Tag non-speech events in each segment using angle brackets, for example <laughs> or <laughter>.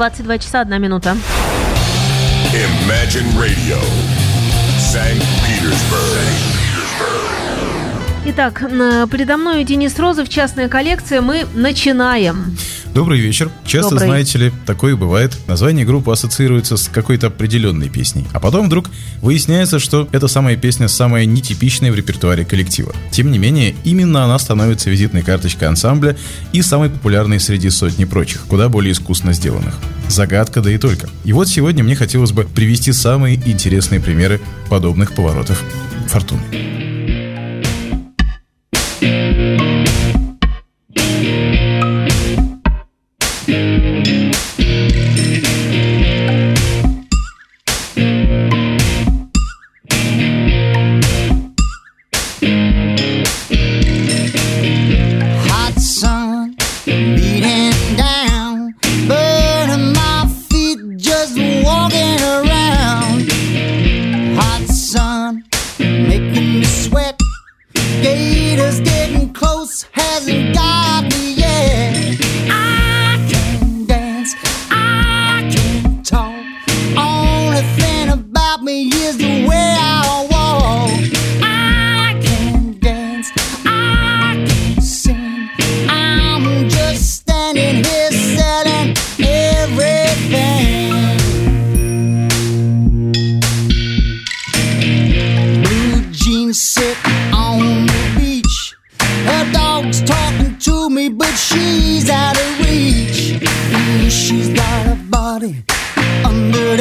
22 часа 1 минута. Imagine Radio, St. Petersburg. Итак, передо мной Денис Розов, частная коллекция. Мы начинаем. Добрый вечер. Часто, Добрый. знаете ли, такое бывает. Название группы ассоциируется с какой-то определенной песней. А потом вдруг выясняется, что эта самая песня самая нетипичная в репертуаре коллектива. Тем не менее, именно она становится визитной карточкой ансамбля и самой популярной среди сотни прочих, куда более искусно сделанных. Загадка, да и только. И вот сегодня мне хотелось бы привести самые интересные примеры подобных поворотов фортуны. party under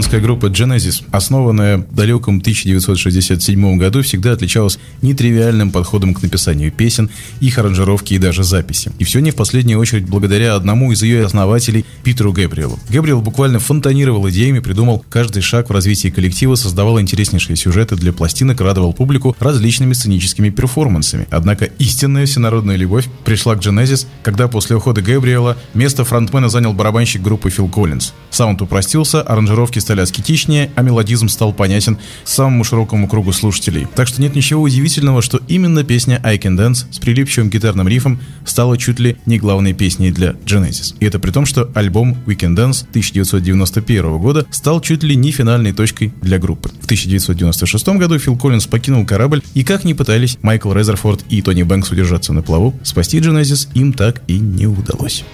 Британская группа Genesis, основанная в далеком 1967 году, всегда отличалась нетривиальным подходом к написанию песен, их аранжировки и даже записи. И все не в последнюю очередь благодаря одному из ее основателей, Питеру Гэбриэлу. Гэбриэл буквально фонтанировал идеями, придумал каждый шаг в развитии коллектива, создавал интереснейшие сюжеты для пластинок, радовал публику различными сценическими перформансами. Однако истинная всенародная любовь пришла к Genesis, когда после ухода Гэбриэла место фронтмена занял барабанщик группы Фил Коллинз. Саунд упростился, аранжировки стали аскетичнее, а мелодизм стал понятен самому широкому кругу слушателей. Так что нет ничего удивительного, что именно песня I Can Dance с прилипчивым гитарным рифом стала чуть ли не главной песней для Genesis. И это при том, что альбом We Can Dance 1991 года стал чуть ли не финальной точкой для группы. В 1996 году Фил Коллинз покинул корабль, и как ни пытались Майкл Резерфорд и Тони Бэнкс удержаться на плаву, спасти Genesis им так и не удалось.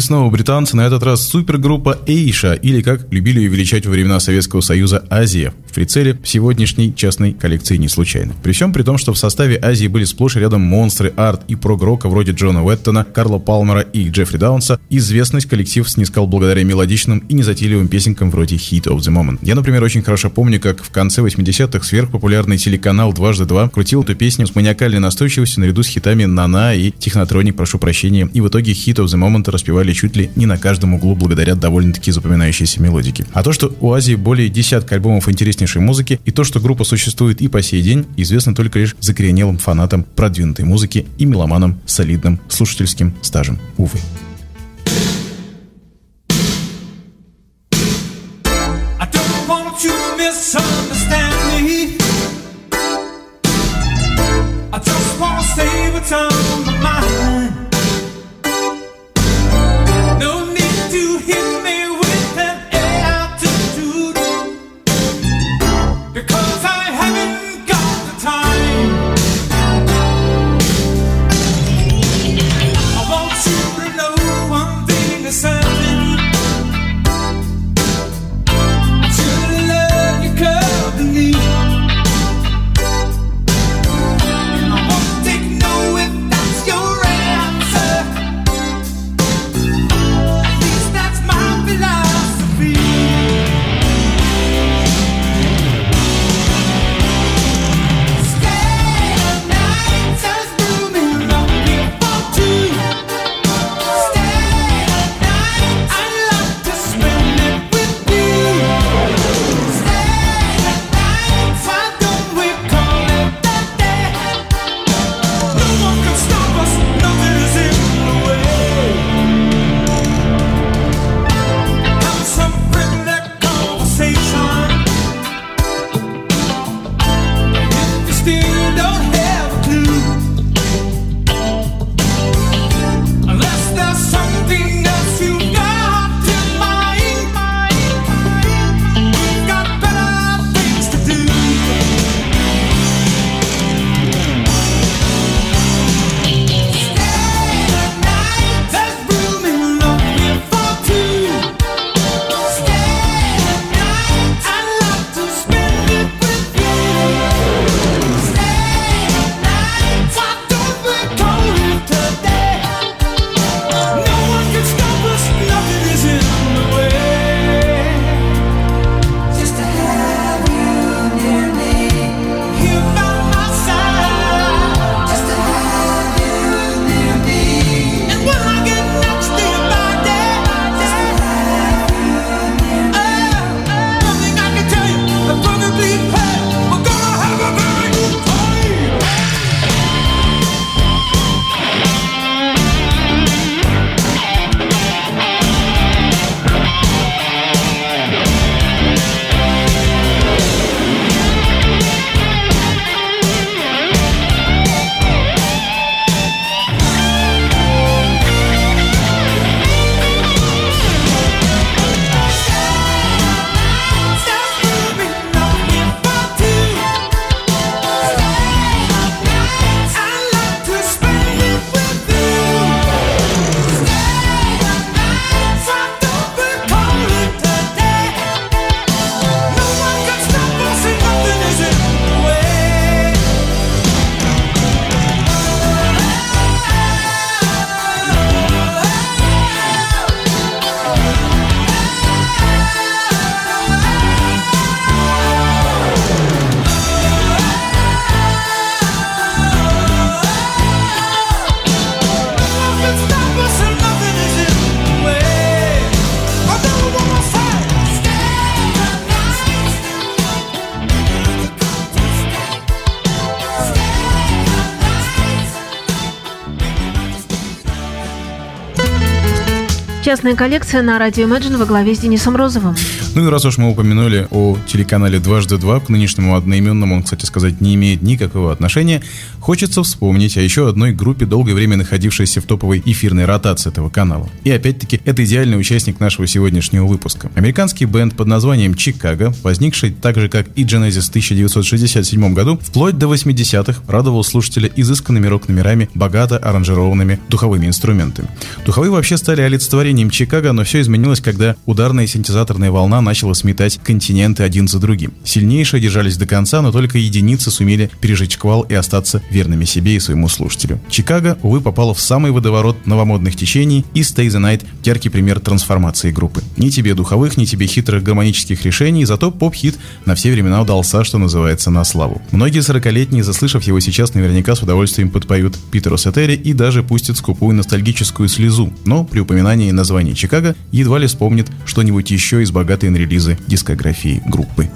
И снова британцы, на этот раз супергруппа Эйша, или как любили ее величать во времена Советского Союза Азия, в прицеле сегодняшней частной коллекции не случайно. При всем при том, что в составе Азии были сплошь рядом монстры арт и прог-рока вроде Джона Уэттона, Карла Палмера и Джеффри Даунса, известность коллектив снискал благодаря мелодичным и незатейливым песенкам вроде Heat of the Moment. Я, например, очень хорошо помню, как в конце 80-х сверхпопулярный телеканал «Дважды два» крутил эту песню с маниакальной настойчивостью наряду с хитами «Нана» и «Технотроник, прошу прощения», и в итоге Heat of the Moment распевали чуть ли не на каждом углу благодаря довольно-таки запоминающейся мелодике. А то, что у Азии более десятка альбомов интереснейшей музыки, и то, что группа существует и по сей день, известно только лишь закоренелым фанатам продвинутой музыки и меломанам с солидным слушательским стажем. Увы. Частная коллекция на радио Imagine во главе с Денисом Розовым. Ну и раз уж мы упомянули о телеканале «Дважды два», к нынешнему одноименному он, кстати сказать, не имеет никакого отношения, хочется вспомнить о еще одной группе, долгое время находившейся в топовой эфирной ротации этого канала. И опять-таки, это идеальный участник нашего сегодняшнего выпуска. Американский бенд под названием «Чикаго», возникший так же, как и Genesis в 1967 году, вплоть до 80-х радовал слушателя изысканными рок-номерами, богато аранжированными духовыми инструментами. Духовые вообще стали олицетворением Чикаго, но все изменилось, когда ударная синтезаторная волна начала сметать континенты один за другим. Сильнейшие держались до конца, но только единицы сумели пережить шквал и остаться верными себе и своему слушателю. Чикаго, увы, попала в самый водоворот новомодных течений и Stay the Night – яркий пример трансформации группы. Ни тебе духовых, ни тебе хитрых гармонических решений, зато поп-хит на все времена удался, что называется, на славу. Многие 40-летние, заслышав его сейчас, наверняка с удовольствием подпоют Питеру Сетери и даже пустят скупую ностальгическую слезу, но при упоминании названия Чикаго едва ли вспомнит что-нибудь еще из богатой на релизы дискографии группы.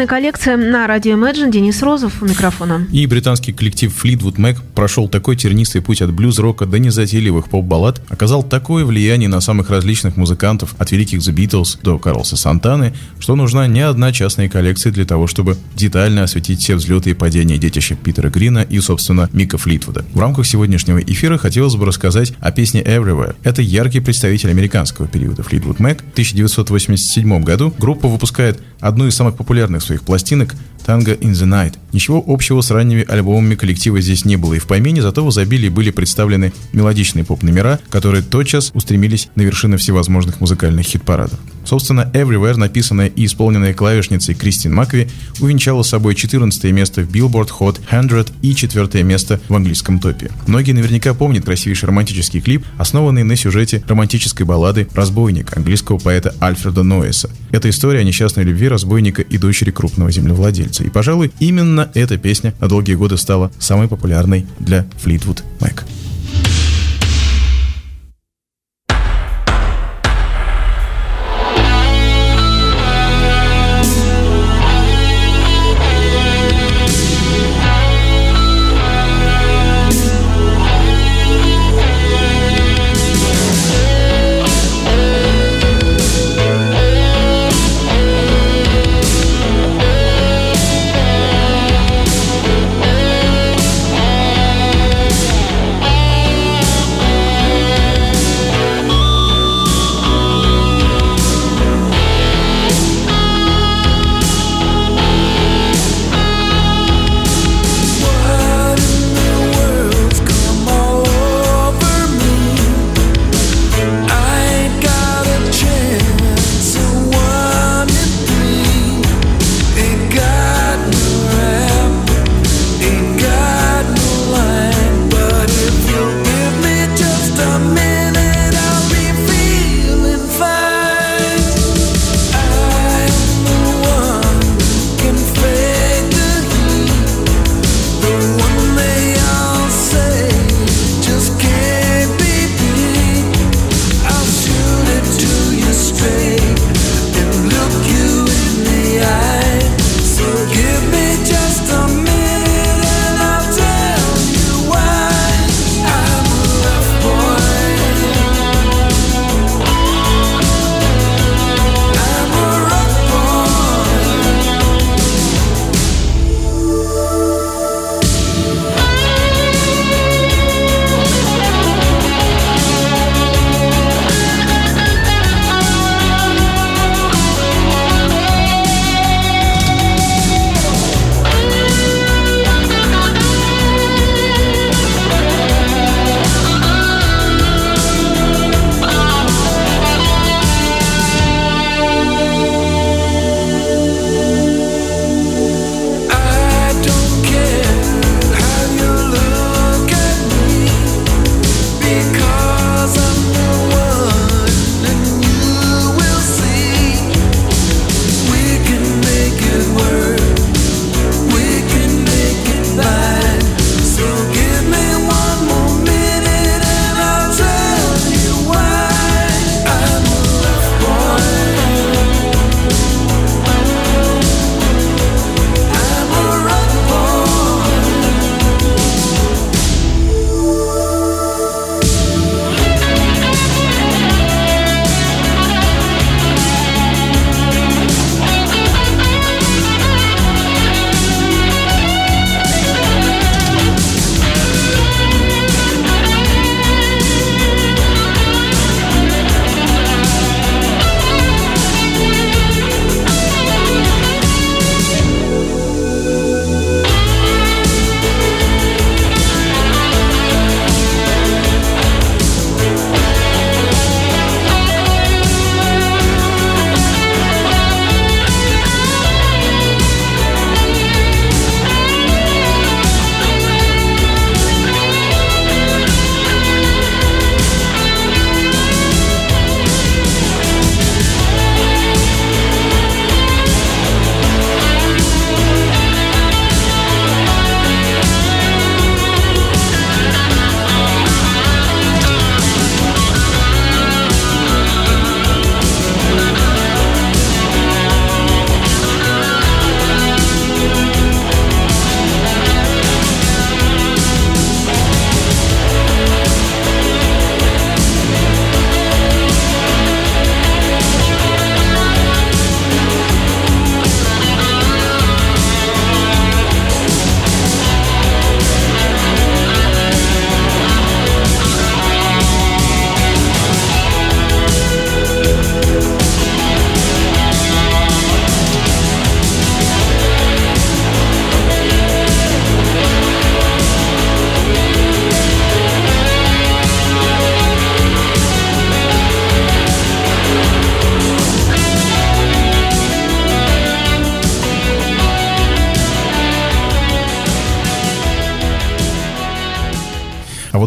Частная коллекция на радио Imagine. Денис Розов у микрофона. И британский коллектив Fleetwood Mac прошел такой тернистый путь от блюз-рока до незатейливых поп-баллад, оказал такое влияние на самых различных музыкантов, от великих The Beatles до Карлса Сантаны, что нужна не одна частная коллекция для того, чтобы детально осветить все взлеты и падения детища Питера Грина и, собственно, Мика Флитвуда. В рамках сегодняшнего эфира хотелось бы рассказать о песне Everywhere. Это яркий представитель американского периода Fleetwood Mac. В 1987 году группа выпускает одну из самых популярных своих пластинок Tango in the Night. Ничего общего с ранними альбомами коллектива здесь не было и в помине, зато в изобилии были представлены мелодичные поп-номера, которые тотчас устремились на вершины всевозможных музыкальных хит-парадов. Собственно, Everywhere, написанная и исполненная клавишницей Кристин Макви, увенчала собой 14 место в Billboard Hot 100 и 4 место в английском топе. Многие наверняка помнят красивейший романтический клип, основанный на сюжете романтической баллады «Разбойник» английского поэта Альфреда Ноэса. Это история о несчастной любви разбойника и дочери крупного землевладельца. И, пожалуй, именно эта песня на долгие годы стала самой популярной для Fleetwood Mac.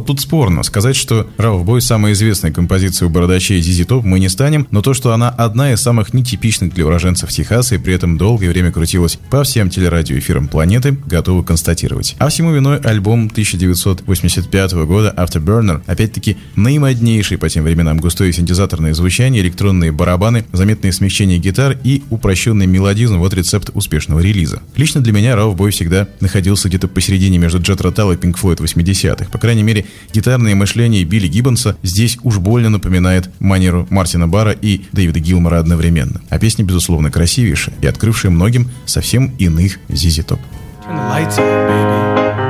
Вот тут спорно. Сказать, что Рауф Бой самая известная композиция у бородачей ZZ Top мы не станем, но то, что она одна из самых нетипичных для уроженцев Техаса и при этом долгое время крутилась по всем телерадиоэфирам планеты, готовы констатировать. А всему виной альбом 1985 года Afterburner, опять-таки наимоднейший по тем временам густое синтезаторное звучание, электронные барабаны, заметное смягчение гитар и упрощенный мелодизм – вот рецепт успешного релиза. Лично для меня Рауф Бой всегда находился где-то посередине между Джет Ротал и Pink Floyd 80-х. По крайней мере, гитарное мышление Билли Гиббонса здесь уж больно напоминает манеру Мартина Бара и Дэвида Гилмора одновременно. А песня, безусловно, красивейшая и открывшая многим совсем иных ZZ Top. Turn the lights on, baby.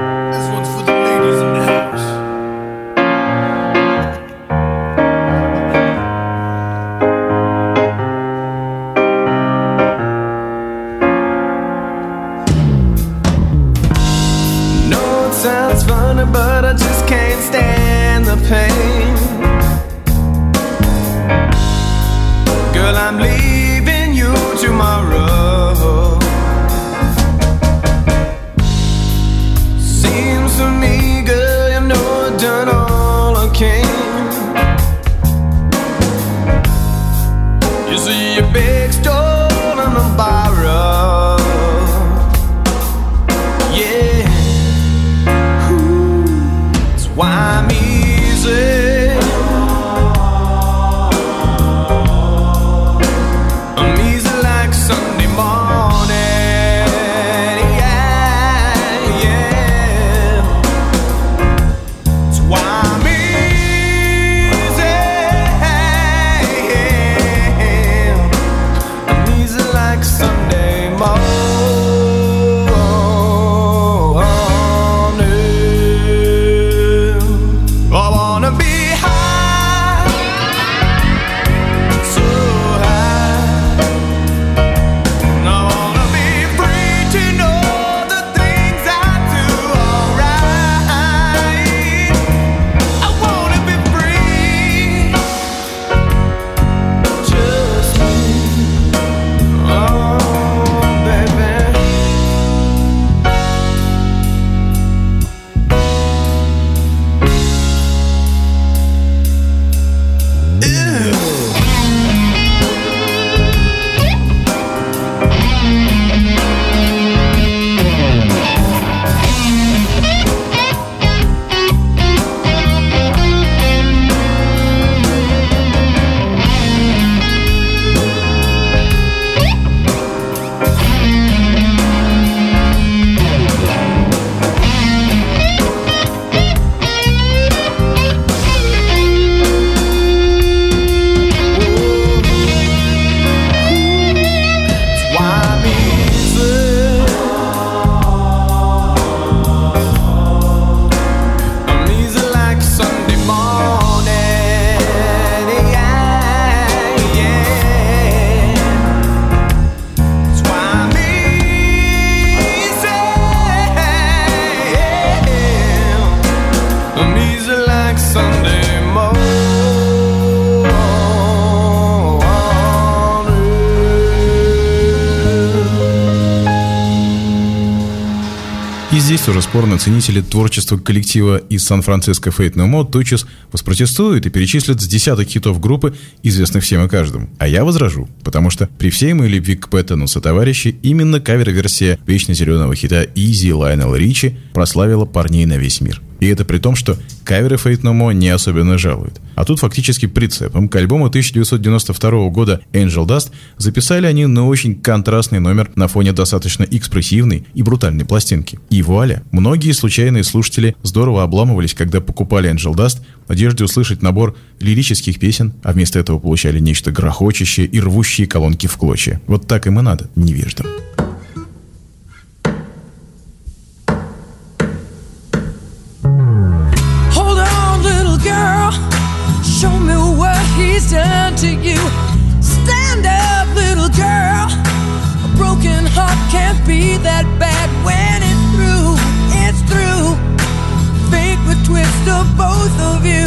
I'm leaving здесь уже спорно ценители творчества коллектива из Сан-Франциско Fate No More тотчас воспротестуют и перечислят с десяток хитов группы, известных всем и каждому. А я возражу, потому что при всей моей любви к Пэттону сотоварищи именно кавер-версия вечно зеленого хита Easy Лайнел Ричи прославила парней на весь мир. И это при том, что каверы Fate No More не особенно жалуют. А тут фактически прицепом к альбому 1992 года Angel Dust записали они на очень контрастный номер на фоне достаточно экспрессивной и брутальной пластинки. И вуаля! Многие случайные слушатели здорово обламывались, когда покупали Angel Dust в надежде услышать набор лирических песен, а вместо этого получали нечто грохочущее и рвущие колонки в клочья. Вот так им и надо, невеждам. Done to you. Stand up, little girl. A broken heart can't be that bad when it's through. It's through. Fate would twist of both of you.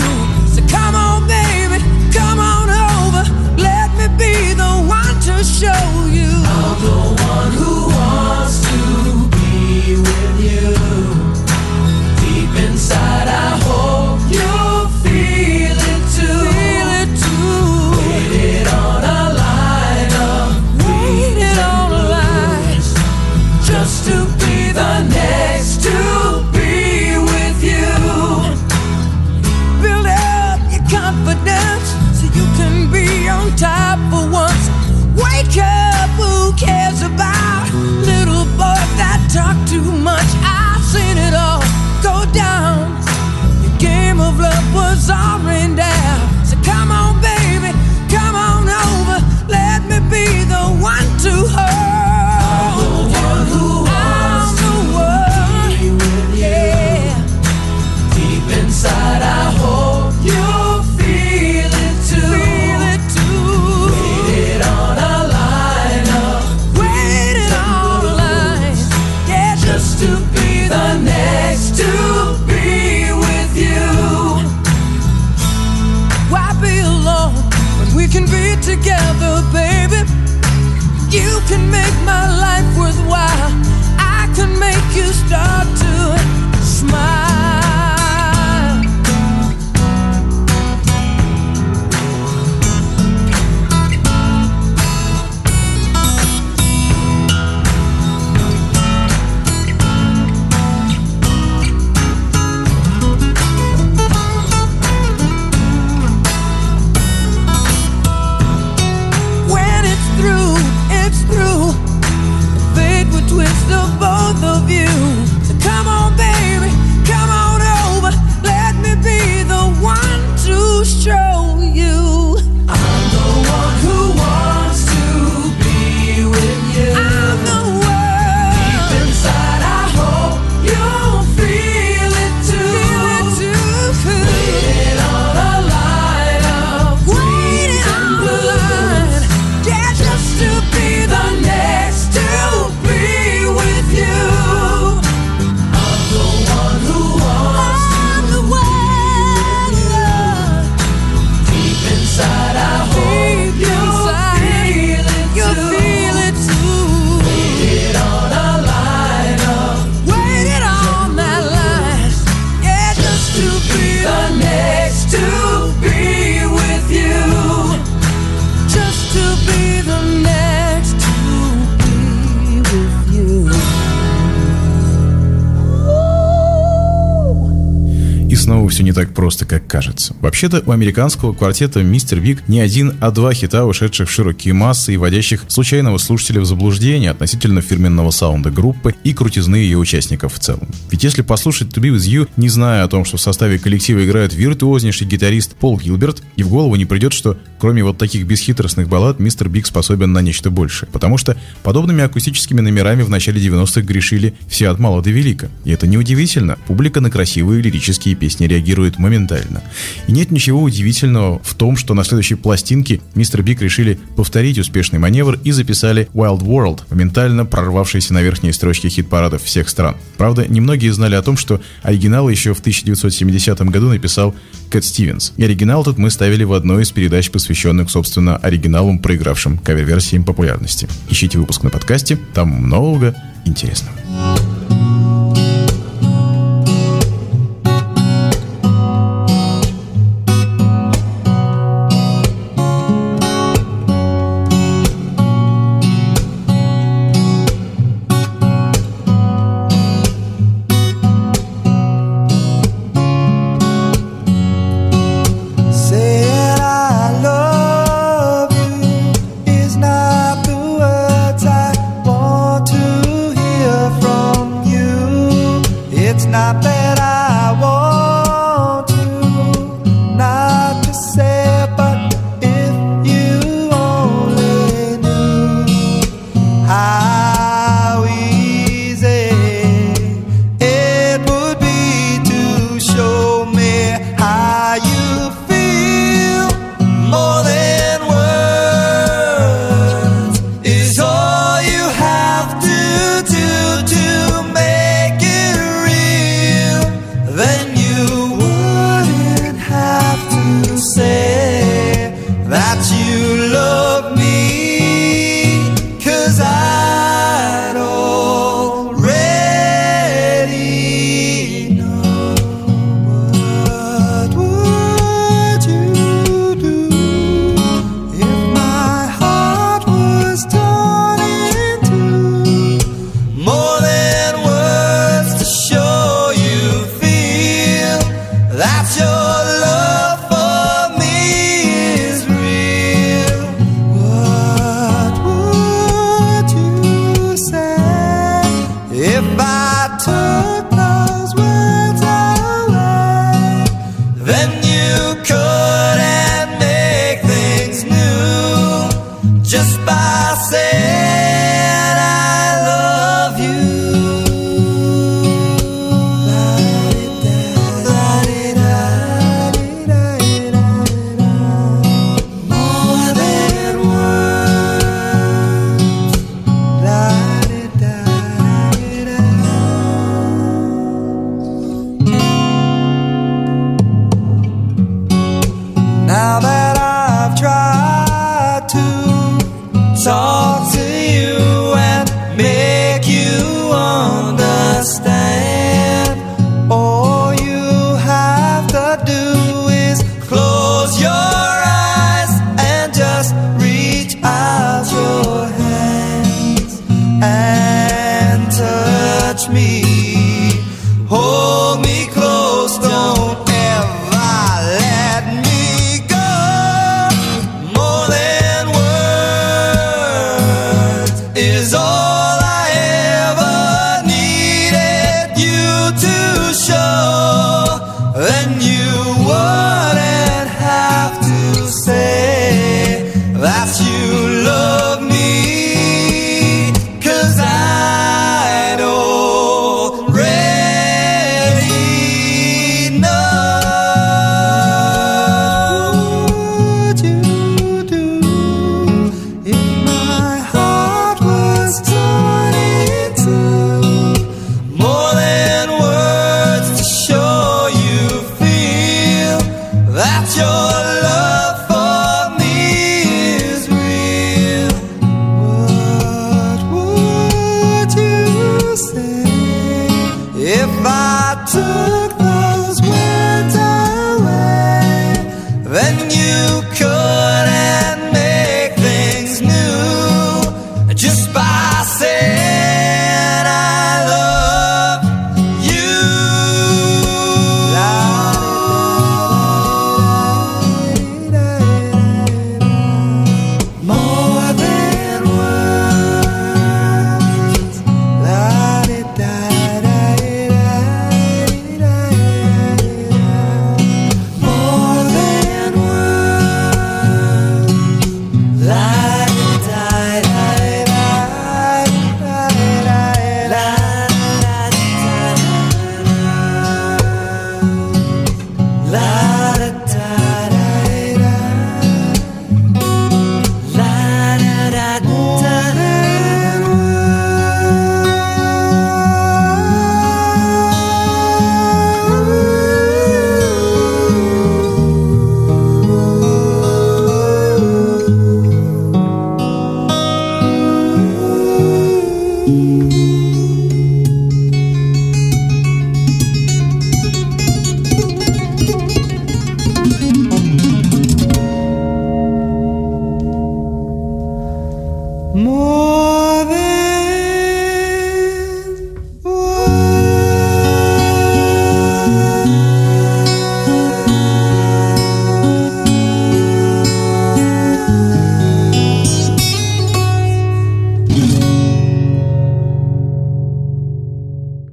Вообще-то у американского квартета «Mr. Big» не один, а два хита, ушедших в широкие массы и вводящих случайного слушателя в заблуждение относительно фирменного саунда группы и крутизны ее участников в целом. Ведь если послушать «To Be With You», не зная о том, что в составе коллектива играет виртуознейший гитарист Пол Гилберт, и в голову не придет, что кроме вот таких бесхитростных баллад, «Mr. Big» способен на нечто большее. Потому что подобными акустическими номерами в начале 90-х грешили все от мала до велика. И это неудивительно. Публика на красивые лирические песни реагирует моментально. И нет ничего удивительного в том, что на следующей пластинке мистер Биг решили повторить успешный маневр и записали Wild World, моментально прорвавшийся на верхние строчки хит-парадов всех стран. Правда, немногие знали о том, что оригинал еще в 1970 году написал Кэт Стивенс. И оригинал тут мы ставили в одной из передач, посвященных, собственно, оригиналам, проигравшим кавер-версиям популярности. Ищите выпуск на подкасте, там много интересного.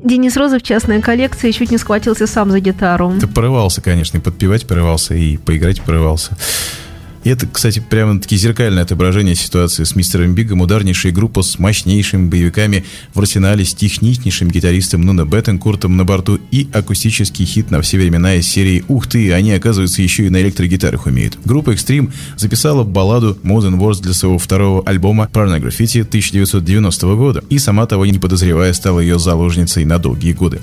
Денис Розов, частная коллекция, чуть не схватился сам за гитару. Ты порывался, конечно, и подпевать порывался, и поиграть порывался. И это, кстати, прямо-таки зеркальное отображение ситуации с мистером Бигом. Ударнейшая группа с мощнейшими боевиками в арсенале, с техничнейшим гитаристом Нуна Беттенкуртом на борту и акустический хит на все времена из серии «Ух ты, они, оказывается, еще и на электрогитарах умеют». Группа Extreme записала балладу Modern Wars для своего второго альбома Pornography 1990 года и, сама того не подозревая, стала ее заложницей на долгие годы.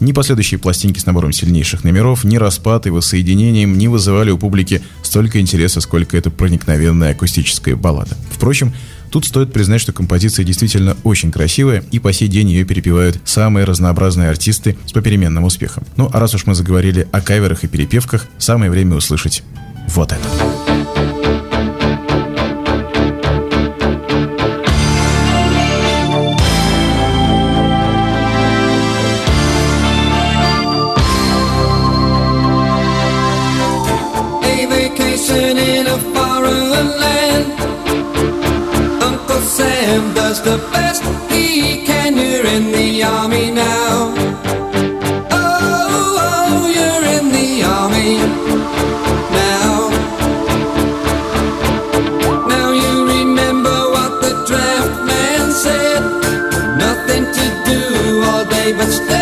Ни последующие пластинки с набором сильнейших номеров, ни распад и воссоединением не вызывали у публики столько интереса, сколько это проникновенная акустическая баллада. Впрочем, Тут стоит признать, что композиция действительно очень красивая, и по сей день ее перепевают самые разнообразные артисты с попеременным успехом. Ну, а раз уж мы заговорили о каверах и перепевках, самое время услышать вот это. But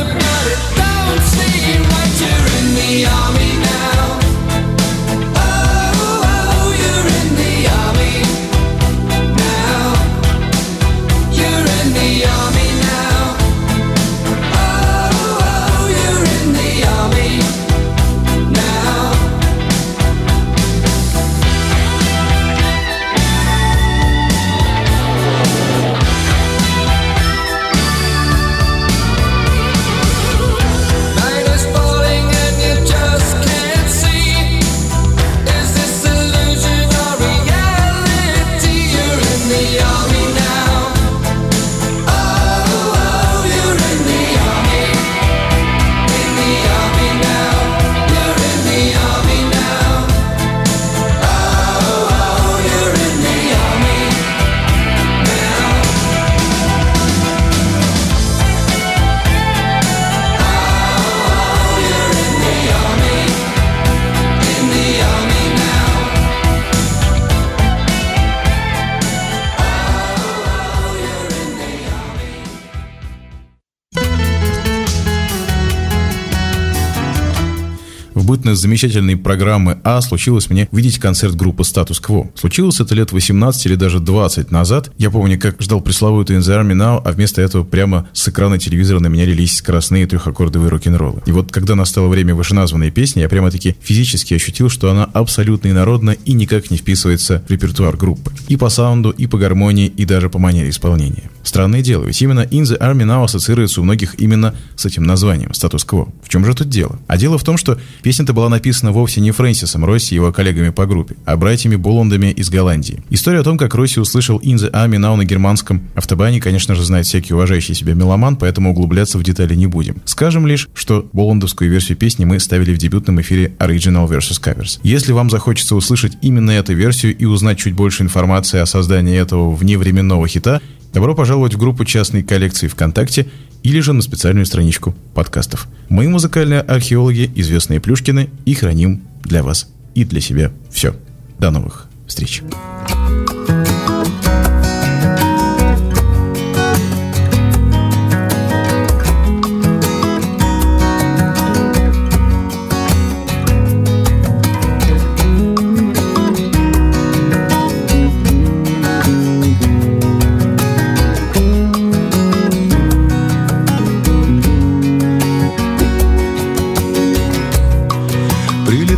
hypnotic. Замечательной программы А случилось мне видеть концерт группы Status Quo. Случилось это лет 18 или даже 20 назад. Я помню, как ждал пресловутый In the Army Now, а вместо этого прямо с экрана телевизора на меня лились скоростные трехаккордовые рок-н-роллы. И вот когда настало время вышеназванной песни, я прямо-таки физически ощутил, что она абсолютно инородна и никак не вписывается в репертуар группы. И по саунду, и по гармонии, и даже по манере исполнения. Странное дело, ведь именно In the Army Now ассоциируется у многих именно с этим названием «Статус-кво». В чем же тут дело? А дело в том, что песня-то была написана вовсе не Фрэнсисом Росси и его коллегами по группе, а братьями Боландами из Голландии. История о том, как Росси услышал In the Army Now на германском автобане, конечно же, знает всякий уважающий себя меломан, поэтому углубляться в детали не будем. Скажем лишь, что боландовскую версию песни мы ставили в дебютном эфире Original vs. Covers. Если вам захочется услышать именно эту версию и узнать чуть больше информации о создании этого вневременного хита, добро пожаловать в группу частной коллекции ВКонтакте или же на специальную страничку подкастов. Мы, музыкальные археологи, известные Плюшкины, и храним для вас и для себя все. До новых встреч.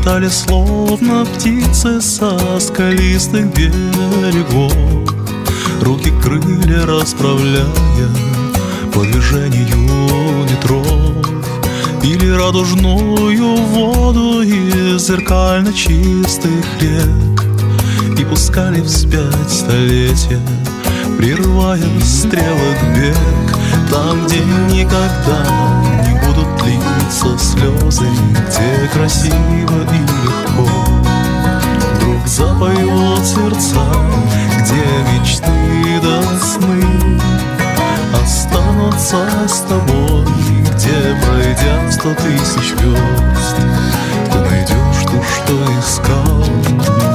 Прилетали словно птицы со скалистых берегов. Руки крылья расправляя по движению ветров. Пили радужную воду из зеркально чистых рек. И пускали вспять столетия, прерывая стрелок бег Там, где никогда литься слезы Где красиво и легко. Вдруг запоют сердца Где мечты до сны. Останутся с тобой Где, пройдя сто тысяч звезд. Ты найдешь то, что искал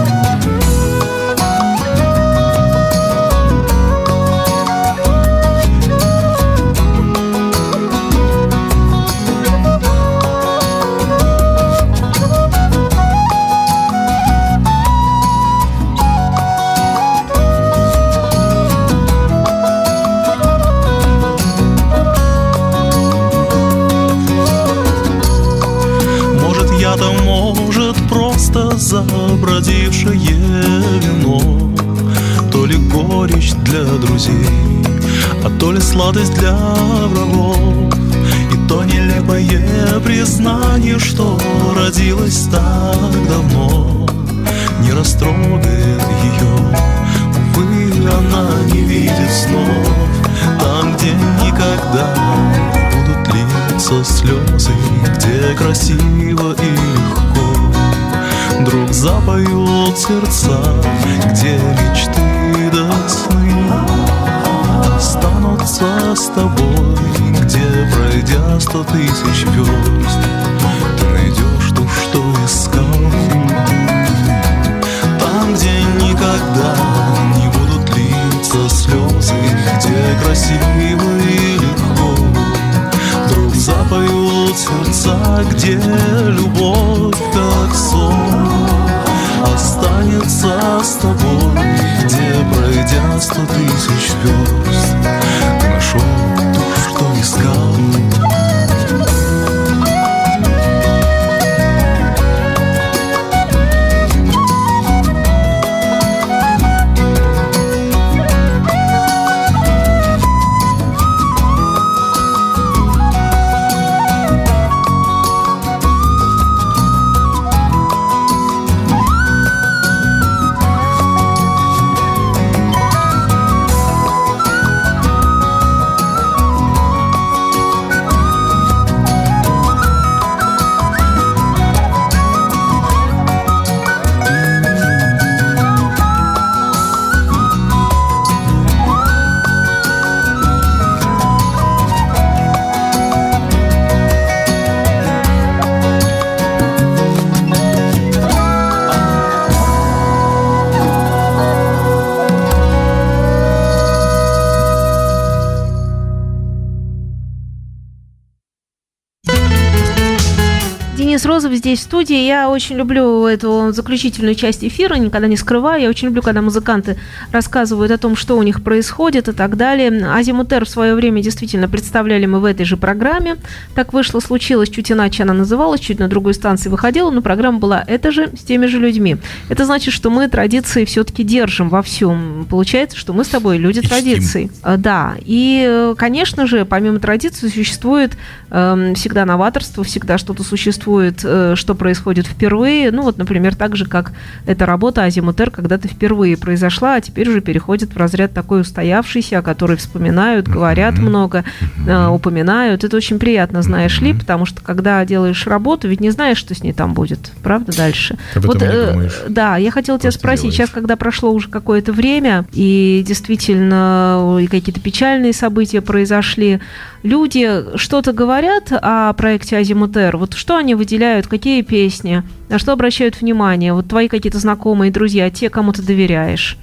здесь в студии. Я очень люблю эту заключительную часть эфира, никогда не скрываю. Я очень люблю, когда музыканты рассказывают о том, что у них происходит и так далее. Азимутер в свое время действительно представляли мы в этой же программе. Так вышло, случилось, чуть иначе она называлась, чуть на другой станции выходила, но программа была это же, с теми же людьми. Это значит, что мы традиции все-таки держим во всем. Получается, что мы с тобой люди И традиций. А, Да, и, э, конечно же, помимо традиций существует эм, всегда новаторство, всегда что-то существует, э, что происходит впервые. Ну вот, например, так же, как эта работа Азимутер когда-то впервые произошла, а теперь уже переходит в разряд такой устоявшийся, о которой вспоминают, говорят много, э, упоминают. Это очень приятно, знаешь ли, потому что когда делаешь работу, ведь не знаешь, что с ней там будет, правда, дальше. Этом вот, э, да, я хотела тебя спросить, делаешь. сейчас, когда прошло уже какое-то время, и действительно и какие-то печальные события произошли, люди что-то говорят о проекте Азимутер? Вот что они выделяют, какие песни, на что обращают внимание? Вот твои какие-то знакомые, друзья, те, кому ты доверяешь.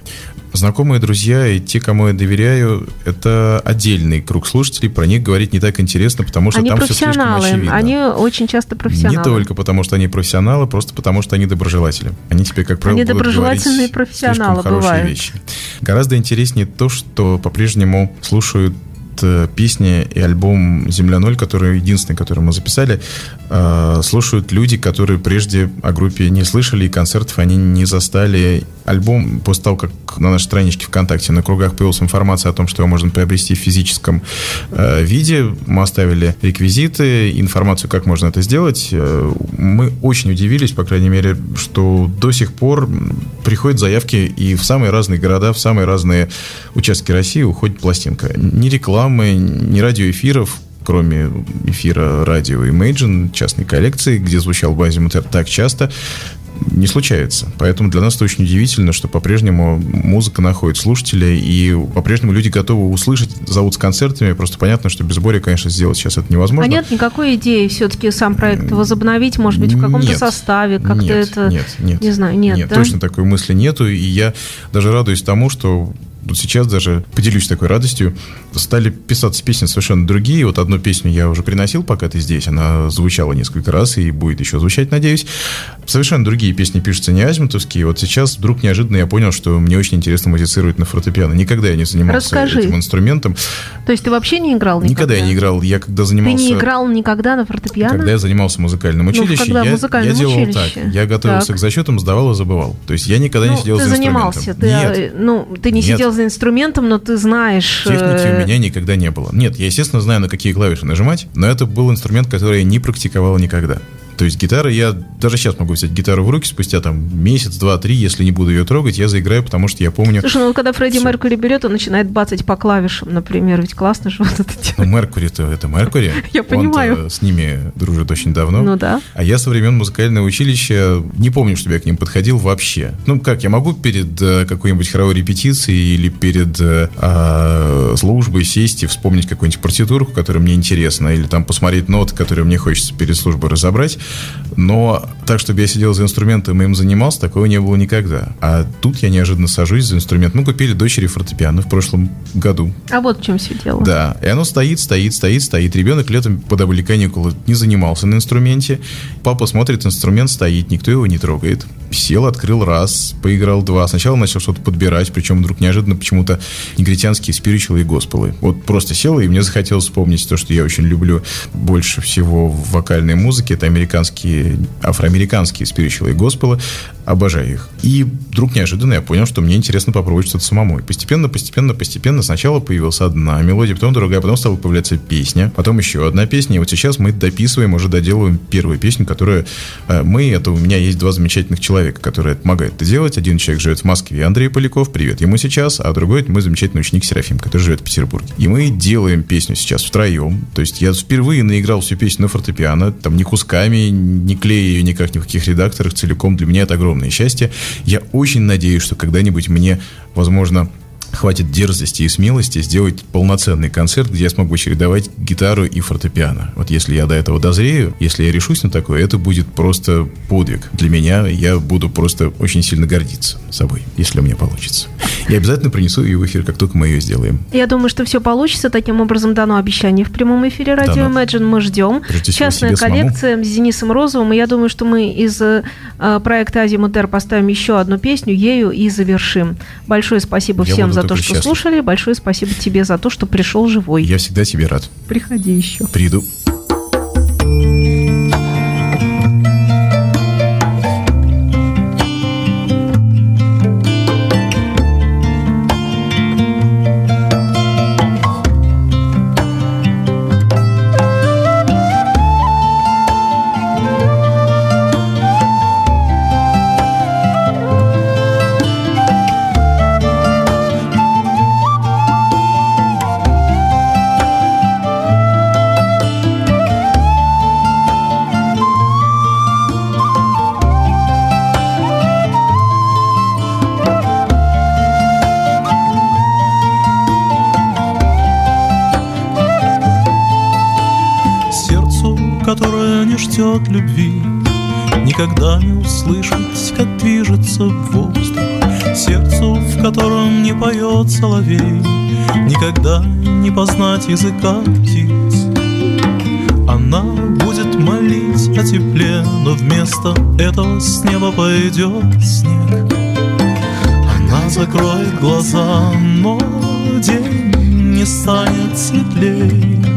Знакомые друзья и те, кому я доверяю, это отдельный круг слушателей. Про них говорить не так интересно, потому что они там все слишком очевидно. они очень часто профессионалы. Не только потому, что они профессионалы, просто потому, что они доброжелатели. Они тебе, как правило, Они будут доброжелательные профессионалы слишком хорошие бывают. вещи. Гораздо интереснее то, что по-прежнему слушают песни и альбом «Земля ноль», который единственный, который мы записали, э, слушают люди, которые прежде о группе не слышали, и концертов они не застали. Альбом, после того, как на нашей страничке ВКонтакте на кругах появилась информация о том, что его можно приобрести в физическом э, виде, мы оставили реквизиты, информацию, как можно это сделать. Э, Мы очень удивились, по крайней мере, что до сих пор приходят заявки и в самые разные города, в самые разные участки России уходит пластинка. Ни рекламы, ни радиоэфиров, кроме эфира радио Imagine, частной коллекции, где звучал Базимутер так часто, не случается. Поэтому для нас это очень удивительно, что по-прежнему музыка находит слушателей, и по-прежнему люди готовы услышать, зовут с концертами. Просто понятно, что без Боря, конечно, сделать сейчас это невозможно. А нет никакой идеи все-таки сам проект возобновить, может быть, в каком-то Нет. составе, как-то нет, это... Нет, нет. Не знаю, нет, да? точно такой мысли нету. И я даже радуюсь тому, что вот сейчас даже поделюсь такой радостью. Стали писаться песни совершенно другие. Вот одну песню я уже приносил, пока ты здесь. Она звучала несколько раз и будет еще звучать, надеюсь. Совершенно другие песни пишутся не азимутовские. Вот сейчас вдруг неожиданно я понял, что мне очень интересно музицировать на фортепиано. Никогда я не занимался Расскажи. этим инструментом. То есть ты вообще не играл никогда? Никогда я не играл. Я когда Ты занимался... не играл никогда на фортепиано? Когда я занимался в музыкальном Ну, я, музыкальном я делал училище. так. Я готовился Так. к зачетам, сдавал и забывал. То есть я никогда не Ну, сидел ты за инструментом. занимался, ты, Нет. э, ну, ты не Нет. сидел за инструментом, но ты знаешь... Техники э, у меня никогда не было. Нет, я, естественно, знаю, на какие клавиши нажимать, но это был инструмент, который я не практиковал никогда. То есть гитара, я даже сейчас могу взять гитару в руки спустя там месяц, два, три, если не буду ее трогать, я заиграю, потому что я помню... Слушай, ну когда Фредди Всё. Меркьюри берет, он начинает бацать по клавишам, например, ведь классно же вот это делать. Ну, Меркури-то это Меркури. <laughs> Я понимаю. С ними дружит очень давно. Ну да. А я со времен музыкального училища не помню, чтобы я к ним подходил вообще. Ну, как, я могу перед э, какой-нибудь хоровой репетицией или перед э, а, службой сесть и вспомнить какую-нибудь партитурку, которая мне интересна, или там посмотреть ноты, которые мне хочется перед службой разобрать. Но так, чтобы я сидел за инструментом и им занимался, такого не было никогда. А тут я неожиданно сажусь за инструмент. Мы купили дочери фортепиано в прошлом году. А вот в чем все дело. Да, и оно стоит, стоит, стоит, стоит. Ребенок летом, были каникулы, не занимался на инструменте. Папа смотрит, инструмент стоит, никто его не трогает. Сел, открыл раз, поиграл два. Сначала начал что-то подбирать, причем вдруг неожиданно почему-то негритянские спиричулы и госпелы. Вот просто сел, и мне захотелось вспомнить то, что я очень люблю больше всего в вокальной музыке. Это американские, афроамериканские спиричулы и госпелы. Обожаю их. И вдруг неожиданно я понял, что мне интересно попробовать что-то самому. И постепенно, постепенно, постепенно сначала появилась одна мелодия, потом другая, потом стала появляться песня, потом еще одна песня. И вот сейчас мы дописываем, уже доделываем первую песню, которую э, мы, это у меня есть два замечательных человека, которые помогают это делать. Один человек живет в Москве, Андрей Поляков, привет ему сейчас, а другой мой замечательный ученик Серафим, который живет в Петербурге. И мы делаем песню сейчас втроем. То есть я впервые наиграл всю песню на фортепиано, там ни кусками, не клея ее никак ни в каких редакторах, целиком для меня это огромное счастье. Я очень надеюсь, что когда-нибудь мне, возможно, хватит дерзости и смелости сделать полноценный концерт, где я смогу чередовать гитару и фортепиано. Вот если я до этого дозрею, если я решусь на такое, это будет просто подвиг. Для меня я буду просто очень сильно гордиться собой, если у меня получится. Я обязательно принесу ее в эфир, как только мы ее сделаем. Я думаю, что все получится. Таким образом, дано обещание в прямом эфире радио Дано. Imagine. Мы ждем. Прежде Частная себе самому. коллекция с Денисом Розовым. И я думаю, что мы из э, проекта Азимут Р поставим еще одну песню, ею и завершим. Большое спасибо Я всем за то, что счастлив. слушали. Большое спасибо тебе за то, что пришел живой. Я всегда тебе рад. Приходи еще. Приду. Соловей Никогда не познать языка птиц. Она будет молить о тепле Но вместо этого с неба пойдет снег. Она закроет глаза, но день не станет светлей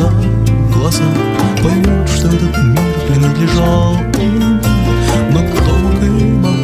глаза, глаза Поймут, что этот мир принадлежал им Но кто ты, мать?